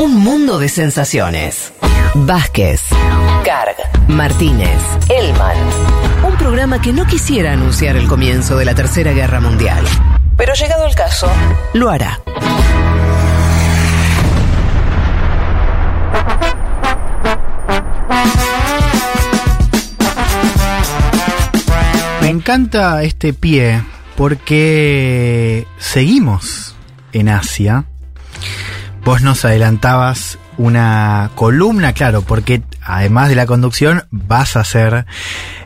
Un mundo de sensaciones. Vázquez, Carg, Martínez, Elman. Un programa que no quisiera anunciar el comienzo de la Tercera Guerra Mundial. Pero llegado el caso, lo hará. Me encanta este pie porque seguimos en Asia. Vos nos adelantabas una columna, claro, porque además de la conducción vas a hacer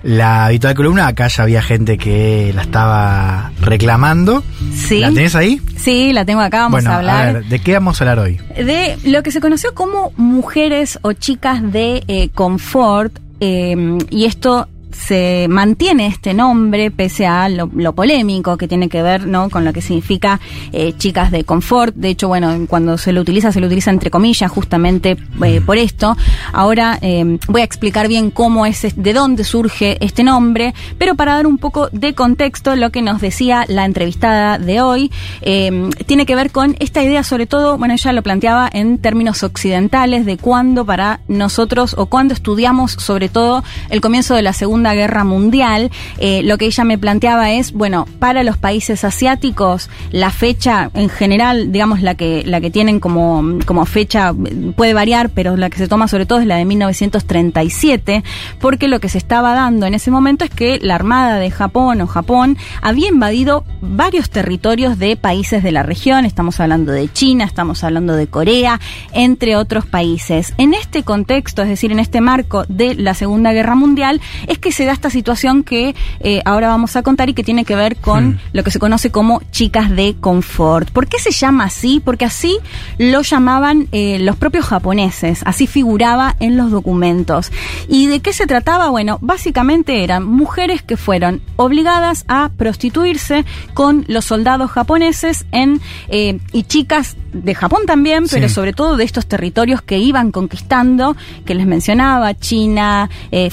la habitual columna. Acá ya había gente que la estaba reclamando. Sí. ¿La tenés ahí? Sí, la tengo acá, vamos bueno, a hablar. ver, ¿de qué vamos a hablar hoy? de lo que se conoció como mujeres o chicas de eh, confort. eh, y esto se mantiene este nombre pese a lo, lo polémico que tiene que ver no con lo que significa eh, chicas de confort. De hecho bueno cuando se lo utiliza se lo utiliza entre comillas justamente eh, por esto. Ahora eh, voy a explicar bien cómo es de dónde surge este nombre pero para dar un poco de contexto lo que nos decía la entrevistada de hoy eh, tiene que ver con esta idea sobre todo bueno ella lo planteaba en términos occidentales de cuándo para nosotros o cuándo estudiamos sobre todo el comienzo de la Segunda Guerra Mundial, eh, lo que ella me planteaba es, bueno, para los países asiáticos, la fecha en general, digamos, la que, la que tienen como, como fecha puede variar, pero la que se toma sobre todo es la de 1937, porque lo que se estaba dando en ese momento es que la Armada de Japón o Japón había invadido varios territorios de países de la región, estamos hablando de China, estamos hablando de Corea, entre otros países. En este contexto, es decir, en este marco de la Segunda Guerra Mundial, es que se da esta situación que eh, ahora vamos a contar y que tiene que ver con lo que se conoce como chicas de confort. ¿Por qué se llama así? Porque así lo llamaban eh, los propios japoneses, así figuraba en los documentos. ¿Y de qué se trataba? Bueno, básicamente eran mujeres que fueron obligadas a prostituirse con los soldados japoneses en eh, y chicas de Japón también, pero Sí. sobre todo de estos territorios que iban conquistando, que les mencionaba, China, eh,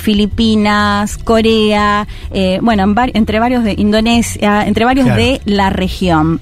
Corea, eh, bueno, en entre varios de Indonesia, entre varios Claro. de la región.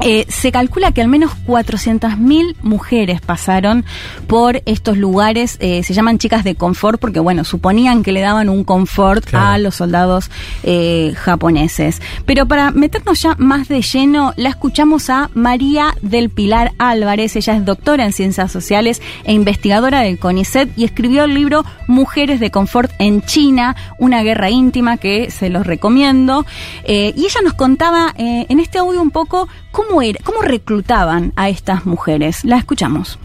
Eh, se calcula que al menos 400.000 mujeres pasaron por estos lugares, eh, se llaman chicas de confort porque, bueno, suponían que le daban un confort Claro. a los soldados eh, japoneses. Pero para meternos ya más de lleno, la escuchamos a María del Pilar Álvarez, ella es doctora en ciencias sociales e investigadora del CONICET y escribió el libro Mujeres de Confort en China, una guerra íntima que se los recomiendo. Y ella nos contaba en este audio un poco cómo era, cómo reclutaban a estas mujeres. La escuchamos.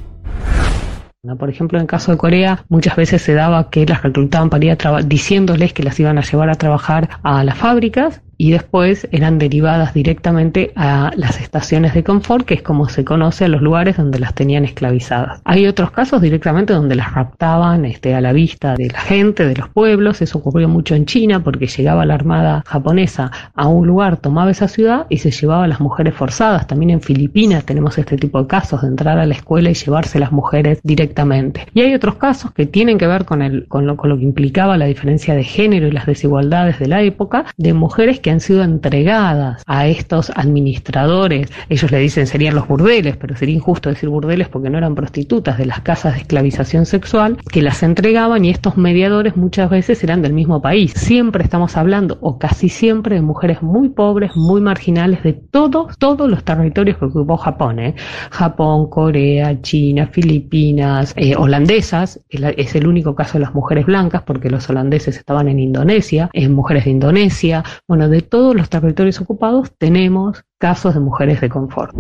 ¿no? Por ejemplo, en el caso de Corea, muchas veces se daba que las reclutaban para ir a diciéndoles que las iban a llevar a trabajar a las fábricas y después eran derivadas directamente a las estaciones de confort, que es como se conoce a los lugares donde las tenían esclavizadas. Hay otros casos directamente donde las raptaban este, a la vista de la gente, de los pueblos. Eso ocurrió mucho en China porque llegaba la armada japonesa a un lugar, tomaba esa ciudad y se llevaba a las mujeres forzadas. También en Filipinas tenemos este tipo de casos de entrar a la escuela y llevarse las mujeres directamente. Y hay otros casos que tienen que ver con, el, con, lo, con lo que implicaba la diferencia de género y las desigualdades de la época, de mujeres que han sido entregadas a estos administradores. Ellos le dicen serían los burdeles, pero sería injusto decir burdeles porque no eran prostitutas de las casas de esclavización sexual, que las entregaban y estos mediadores muchas veces eran del mismo país. Siempre estamos hablando, o casi siempre, de mujeres muy pobres, muy marginales de todos, todos los territorios que ocupó Japón. ¿eh? Japón, Corea, China, Filipinas, eh, holandesas, es la- es el único caso de las mujeres blancas, porque los holandeses estaban en Indonesia, en mujeres de Indonesia. Bueno, de todos los territorios ocupados tenemos casos de mujeres de confort.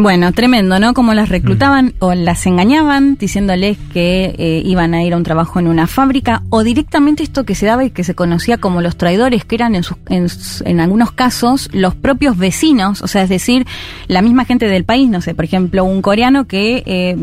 Bueno, tremendo, ¿no? Como las reclutaban o las engañaban diciéndoles que eh, iban a ir a un trabajo en una fábrica o directamente esto que se daba y que se conocía como los traidores, que eran en, sus- en, en algunos casos los propios vecinos, o sea, es decir, la misma gente del país, no sé, por ejemplo, un coreano que, eh,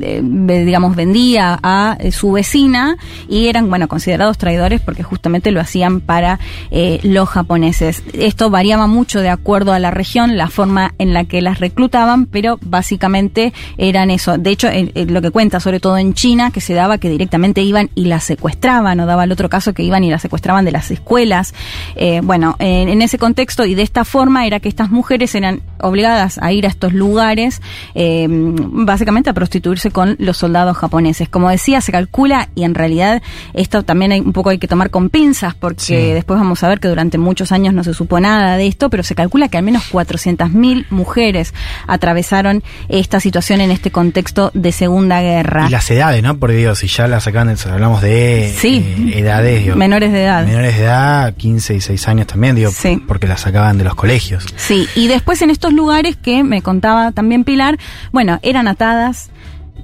eh, digamos, vendía a eh, su vecina y eran, bueno, considerados traidores porque justamente lo hacían para eh, los japoneses. Esto variaba mucho de acuerdo a la región, la forma en la que las reclutaban, pero básicamente eran eso. De hecho, lo que cuenta, sobre todo en China, que se daba que directamente iban y las secuestraban, o daba el otro caso que iban y las secuestraban de las escuelas. Eh, bueno, en, ese contexto y de esta forma era que estas mujeres eran obligadas a ir a estos lugares, eh, básicamente a prostituirse con los soldados japoneses. Como decía, se calcula, y en realidad esto también hay, un poco hay que tomar con pinzas, porque después vamos a ver que durante muchos años no se supo nada de esto, pero se calcula que al menos 400.000 mujeres atravesaron esta situación en este contexto de Segunda Guerra. Y las edades, ¿no? Porque digo, si ya las sacan, hablamos de eh, edades. menores de edad. Menores de edad, 15 y 6 años también, digo, porque las sacaban de los colegios. Sí, y después en estos lugares que me contaba también Pilar, bueno, eran atadas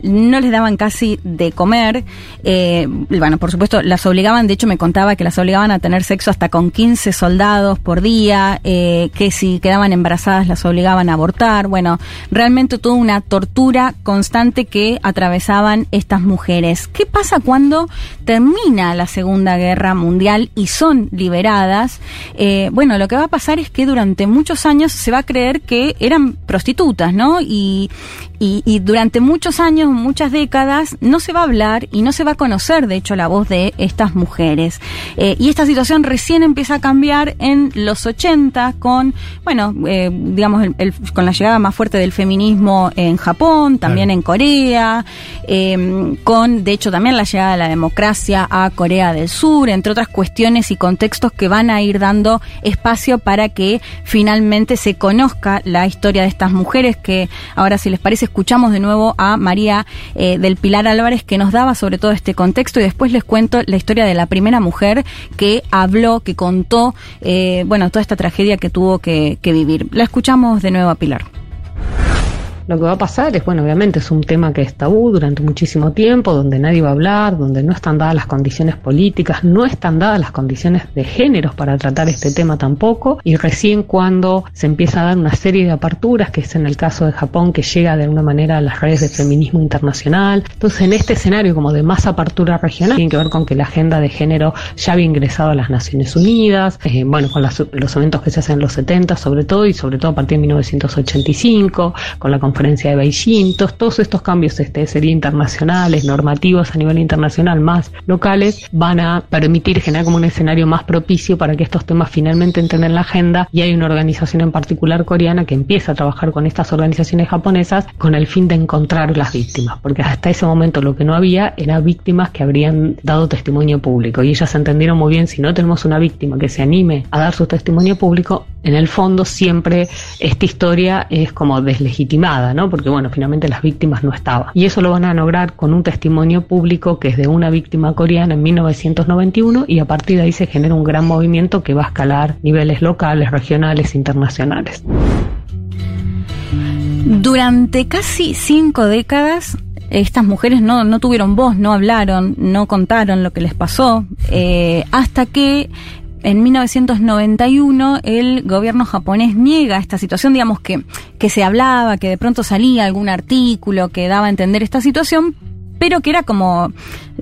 no les daban casi de comer. Eh, bueno, por supuesto, las obligaban, de hecho me contaba que las obligaban a tener sexo hasta con 15 soldados por día, eh, que si quedaban embarazadas las obligaban a abortar. Bueno, realmente toda una tortura constante que atravesaban estas mujeres. ¿Qué pasa cuando termina la Segunda Guerra Mundial y son liberadas? Eh, bueno, lo que va a pasar es que durante muchos años se va a creer que eran prostitutas, ¿no? Y, y, durante muchos años, muchas décadas, no se va a hablar y no se va a conocer, de hecho, la voz de estas mujeres. Eh, y esta situación recién empieza a cambiar en los 80 con, bueno, eh, digamos, con la llegada más fuerte del feminismo en Japón, también en Corea, em, con, de hecho, también la llegada de la democracia a Corea del Sur, entre otras cuestiones y contextos que van a ir dando espacio para que finalmente se conozca la historia de estas mujeres que ahora, si les parece, escuchamos de nuevo a María eh, del Pilar Álvarez que nos daba sobre todo este contexto y después les cuento la historia de la primera mujer que habló, que contó, eh, bueno, toda esta tragedia que tuvo que, que vivir. La escuchamos de nuevo a Pilar. Lo que va a pasar es, bueno, obviamente es un tema que es tabú durante muchísimo tiempo, donde nadie va a hablar, donde no están dadas las condiciones políticas, no están dadas las condiciones de géneros para tratar este tema tampoco, y recién cuando se empieza a dar una serie de aperturas, que es en el caso de Japón, que llega de alguna manera a las redes de feminismo internacional. Entonces, en este escenario como de más apertura regional, tiene que ver con que la agenda de género ya había ingresado a las Naciones Unidas, eh, bueno, con los eventos que se hacen en los 70 sobre todo, y sobre todo a partir de 1985, con la conferencia conferencia de Beijing, todos, estos cambios este, sería internacionales, normativos a nivel internacional, más locales, van a permitir generar como un escenario más propicio para que estos temas finalmente entren en la agenda. Y hay una organización en particular coreana que empieza a trabajar con estas organizaciones japonesas con el fin de encontrar las víctimas, porque hasta ese momento lo que no había era víctimas que habrían dado testimonio público. Y ellas entendieron muy bien si no tenemos una víctima que se anime a dar su testimonio público, en el fondo siempre esta historia es como deslegitimada, ¿no? Porque bueno, finalmente las víctimas no estaban. Y eso lo van a lograr con un testimonio público que es de una víctima coreana en 1991 y a partir de ahí se genera un gran movimiento que va a escalar niveles locales, regionales, internacionales. Durante casi cinco décadas, estas mujeres no, no tuvieron voz, no hablaron, no contaron lo que les pasó, eh, hasta que en 1991 el gobierno japonés niega esta situación, digamos que, que se hablaba, que de pronto salía algún artículo que daba a entender esta situación, pero que era como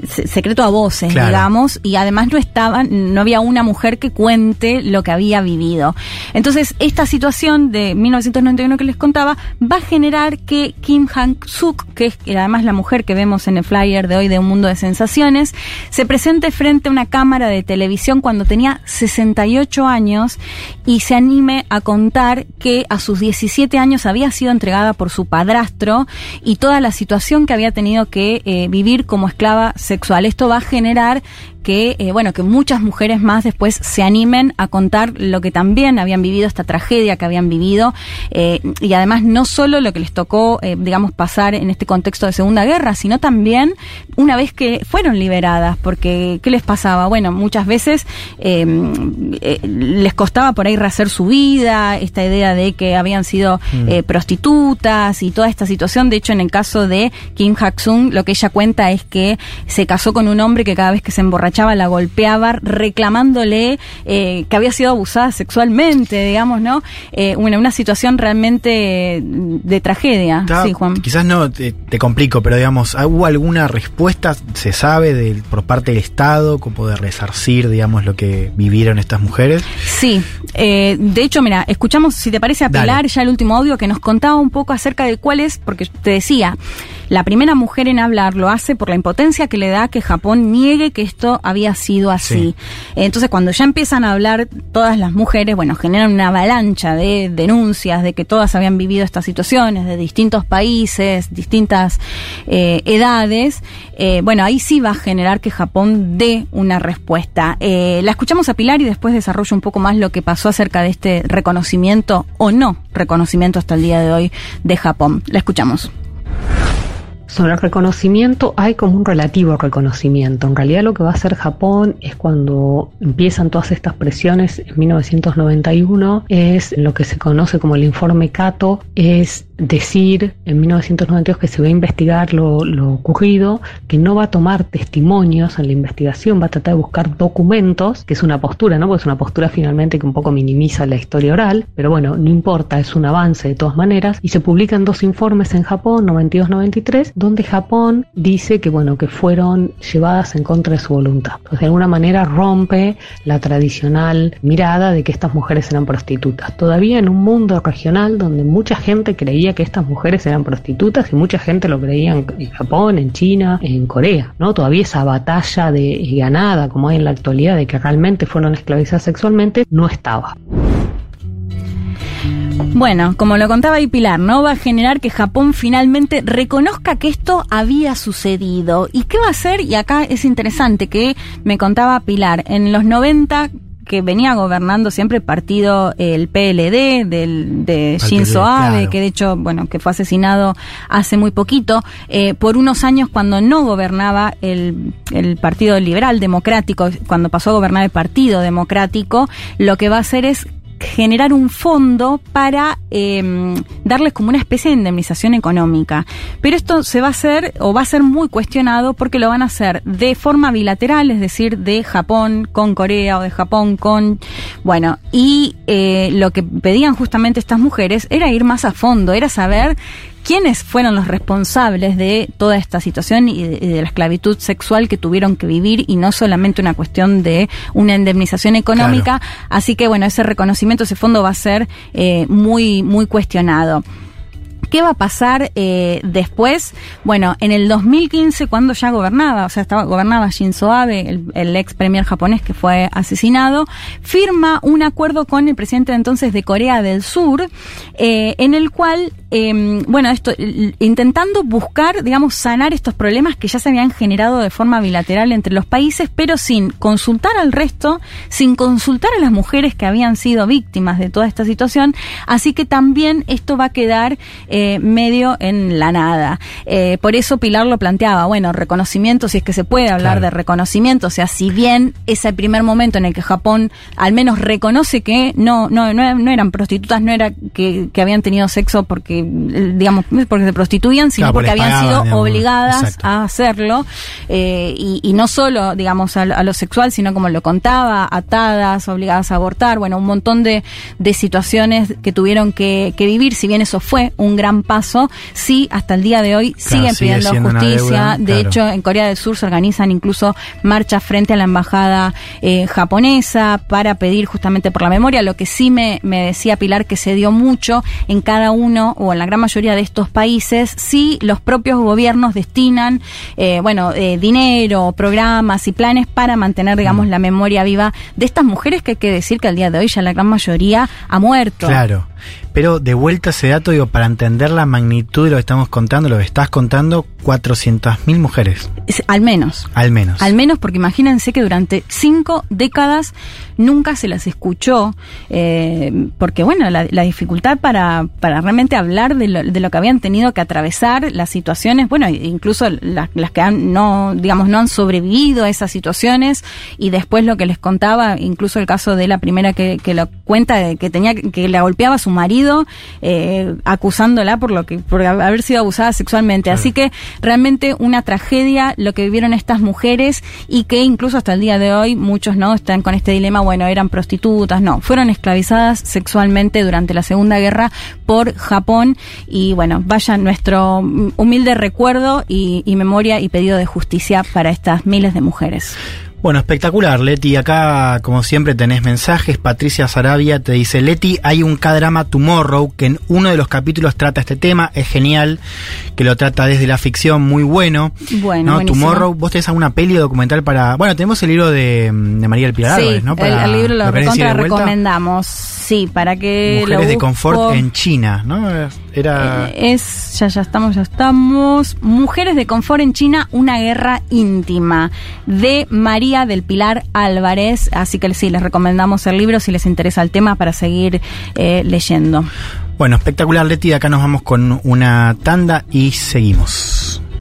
secreto a voces, digamos, y además no estaba, no había una mujer que cuente lo que había vivido. Entonces, esta situación de 1991 que les contaba va a generar que Kim Han-suk, que es además la mujer que vemos en el flyer de hoy de Un Mundo de Sensaciones, se presente frente a una cámara de televisión cuando tenía 68 años y se anime a contar que a sus 17 años había sido entregada por su padrastro y toda la situación que había tenido que eh, vivir como esclava sexual. Esto va a generar que, eh, bueno, que muchas mujeres más después se animen a contar lo que también habían vivido, esta tragedia que habían vivido, eh, y además no solo lo que les tocó, eh, digamos, pasar en este contexto de Segunda Guerra, sino también una vez que fueron liberadas, porque ¿qué les pasaba? Bueno, muchas veces les costaba por ahí rehacer su vida, esta idea de que habían sido mm. prostitutas y toda esta situación. De hecho, en el caso de Kim Hak-sung, lo que ella cuenta es que se casó con un hombre que cada vez que se emborrachaba la golpeaba, reclamándole eh, que había sido abusada sexualmente, digamos, ¿no? Eh, una, una situación realmente de tragedia. Está- sí, Juan. Quizás no te, te complico, pero digamos, ¿hubo alguna respuesta, se sabe, del- por parte del Estado, como de resarcir, digamos, lo que vivieron estas mujeres? Sí, eh, de hecho, mira, escuchamos, si te parece, a Dale. Pilar ya el último audio que nos contaba un poco acerca de cuál es, porque te decía, la primera mujer en hablar lo hace por la impotencia que le da que Japón niegue que esto había sido así. Sí. Entonces, cuando ya empiezan a hablar todas las mujeres, bueno, generan una avalancha de denuncias de que todas habían vivido estas situaciones de distintos países, distintas eh, edades. Eh, bueno, ahí sí va a generar que Japón dé una respuesta. Eh, la escuchamos a Pilar y después desarrollo un poco más lo que pasó acerca de este reconocimiento o no reconocimiento hasta el día de hoy de Japón. La escuchamos. Sobre el reconocimiento, hay como un relativo reconocimiento. En realidad lo que va a hacer Japón es cuando empiezan todas estas presiones en 1991, es lo que se conoce como el informe Cato, es decir en 1992 que se va a investigar lo, lo ocurrido, que no va a tomar testimonios en la investigación, va a tratar de buscar documentos, que es una postura, ¿no? Porque es una postura finalmente que un poco minimiza la historia oral, pero bueno, no importa, es un avance de todas maneras, y se publican dos informes en Japón, 92-93, donde Japón dice que bueno, que fueron llevadas en contra de su voluntad. Entonces de alguna manera rompe la tradicional mirada de que estas mujeres eran prostitutas. Todavía en un mundo regional donde mucha gente creía que estas mujeres eran prostitutas y mucha gente lo creía en, Japón, en China, en Corea, ¿no? Todavía esa batalla de eh, ganada como hay en la actualidad de que realmente fueron esclavizadas sexualmente no estaba. Bueno, como lo contaba ahí Pilar, ¿no? Va a generar que Japón finalmente reconozca que esto había sucedido. ¿Y qué va a hacer? Y acá es interesante que me contaba Pilar, en los 90 que venía gobernando siempre el partido, el PLD, del, de Shinzo Abe, claro. que de hecho, bueno, que fue asesinado hace muy poquito, eh, por unos años cuando no gobernaba el, el Partido Liberal Democrático, cuando pasó a gobernar el Partido Democrático, lo que va a hacer es generar un fondo para eh, darles como una especie de indemnización económica. Pero esto se va a hacer o va a ser muy cuestionado porque lo van a hacer de forma bilateral, es decir, de Japón con Corea o de Japón con... Bueno, y eh, lo que pedían justamente estas mujeres era ir más a fondo, era saber quiénes fueron los responsables de toda esta situación y de, y de la esclavitud sexual que tuvieron que vivir y no solamente una cuestión de una indemnización económica. Así que bueno, ese reconocimiento, ese fondo va a ser eh, muy, muy cuestionado. ¿Qué va a pasar eh, después? Bueno, en el 2015, cuando ya gobernaba, o sea, estaba, gobernaba Shinzo Abe, el, ex premier japonés que fue asesinado, firma un acuerdo con el presidente de entonces de Corea del Sur, eh, en el cual, eh, bueno, esto, intentando buscar, digamos, sanar estos problemas que ya se habían generado de forma bilateral entre los países, pero sin consultar al resto, sin consultar a las mujeres que habían sido víctimas de toda esta situación. Así que también esto va a quedar medio en la nada. Eh, por eso Pilar lo planteaba, bueno, reconocimiento, si es que se puede hablar Claro. de reconocimiento, o sea, si bien es el primer momento en el que Japón al menos reconoce que no, no, no, no eran prostitutas, no era que, que habían tenido sexo porque, eh, digamos, porque se prostituían, sino Claro, porque habían pagaban, sido digamos. obligadas Exacto. a hacerlo, eh, y, y no solo, digamos, a, lo- a lo sexual, sino como lo contaba, atadas, obligadas a abortar, bueno, un montón de, de situaciones que tuvieron que, que vivir, si bien eso fue un gran paso, sí, hasta el día de hoy siguen sigue pidiendo justicia, deuda, de claro. hecho, en Corea del Sur se organizan incluso marchas frente a la embajada eh, japonesa para pedir justamente por la memoria. Lo que sí me, me decía Pilar que se dio mucho en cada uno o en la gran mayoría de estos países, sí los propios gobiernos destinan, eh, bueno, eh, dinero, programas y planes para mantener, digamos, la memoria viva de estas mujeres que hay que decir que al día de hoy ya la gran mayoría ha muerto. Claro. Pero de vuelta a ese dato, digo, para entender la magnitud de lo que estamos contando, lo que estás contando, 400.000 mujeres, Es- Al menos. al menos. Al menos porque imagínense que durante cinco décadas nunca se las escuchó, eh, porque bueno, la, la dificultad para, para realmente hablar de lo, de lo que habían tenido que atravesar, las situaciones, bueno, incluso la- las que han, no, digamos, no han sobrevivido a esas situaciones, y después lo que les contaba, incluso el caso de la primera que, que lo cuenta, que tenía, que la golpeaba su marido, eh, acusándola por lo que por haber sido abusada sexualmente. Así que realmente una tragedia lo que vivieron estas mujeres y que incluso hasta el día de hoy muchos no están con este dilema, bueno, eran prostitutas, no, fueron esclavizadas sexualmente durante la Segunda Guerra por Japón y bueno, vaya nuestro humilde recuerdo y, y memoria y pedido de justicia para estas miles de mujeres. Bueno, espectacular, Leti. Acá, como siempre, tenés mensajes. Patricia Sarabia te dice, Leti, hay un K-drama Tomorrow que en uno de los capítulos trata este tema. Es genial, que lo trata desde la ficción, muy bueno. Bueno, ¿no? Tomorrow, vos tenés alguna peli o documental para... Bueno, tenemos el libro de, de María del Pilar sí, Álvarez, ¿no? Para, el, el, libro lo, recontra recomendamos. Sí, para que Mujeres de confort en China, ¿no? Era... Eh, es, ya, ya estamos, ya estamos. Mujeres de confort en China, una guerra íntima. De María del Pilar Álvarez. Así que sí, les recomendamos el libro si les interesa el tema para seguir eh, leyendo. Bueno, espectacular, Leti. Acá nos vamos con una tanda y seguimos.